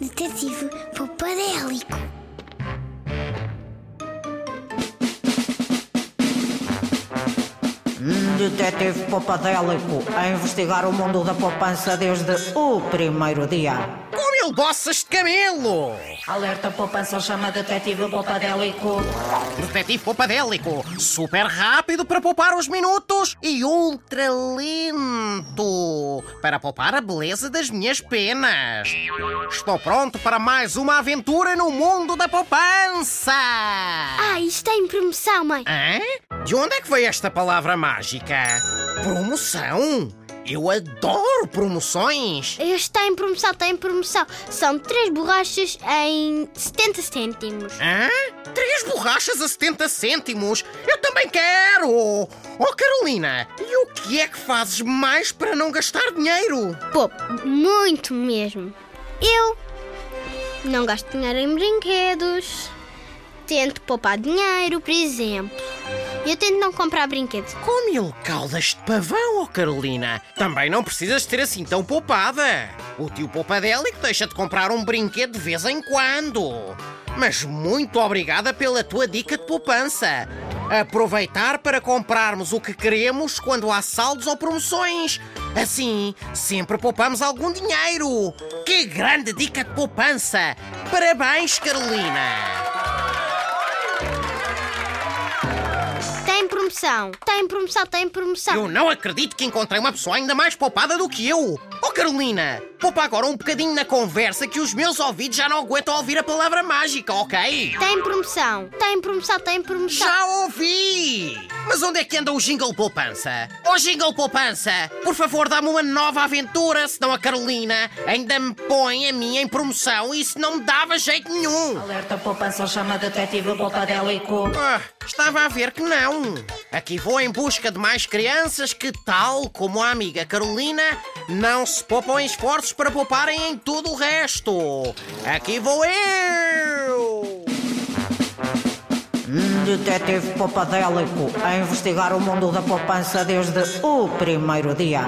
Detetive Popadélico. Detetive Popadélico a investigar o mundo da poupança desde o primeiro dia. Mil bossas de camelo! Alerta poupança chama Detetive Popadélico. Detetive Popadélico, super rápido para poupar os minutos e ultra lento para poupar a beleza das minhas penas. Estou pronto para mais uma aventura no mundo da poupança! Ah, está em promoção, mãe. Hã? De onde é que veio esta palavra mágica? Promoção? Eu adoro promoções! Está em promoção, está em promoção. São três borrachas em 70 cêntimos. Hã? Três borrachas a 70 cêntimos? Eu também quero! Oh, Carolina, e o que é que fazes mais para não gastar dinheiro? Pô, muito mesmo. Eu não gasto dinheiro em brinquedos. Tento poupar dinheiro, por exemplo. Eu tento não comprar brinquedos. Com mil caudas de pavão, oh Carolina, também não precisas ter assim tão poupada. O tio Poupadélico deixa de comprar um brinquedo de vez em quando. Mas muito obrigada pela tua dica de poupança. Aproveitar para comprarmos o que queremos quando há saldos ou promoções. Assim, sempre poupamos algum dinheiro. Que grande dica de poupança! Parabéns, Carolina! sempre promoção, está em promoção, está em promoção. Eu não acredito que encontrei uma pessoa ainda mais poupada do que eu. Oh, Carolina, poupa agora um bocadinho na conversa que os meus ouvidos já não aguentam ouvir a palavra mágica, ok? Está em promoção, está em promoção, está em promoção. Já ouvi! Mas onde é que anda o Jingle Poupança? Oh, Jingle Poupança, por favor, dá-me uma nova aventura, senão a Carolina ainda me põe a minha em promoção e isso não me dava jeito nenhum. Alerta poupança chama Detetive Popadélico. Ah, estava a ver que não. Aqui vou em busca de mais crianças que, tal como a amiga Carolina, não se poupam em esforços para pouparem em tudo o resto. Aqui vou eu! Detetive Popadélico a investigar o mundo da poupança desde o primeiro dia.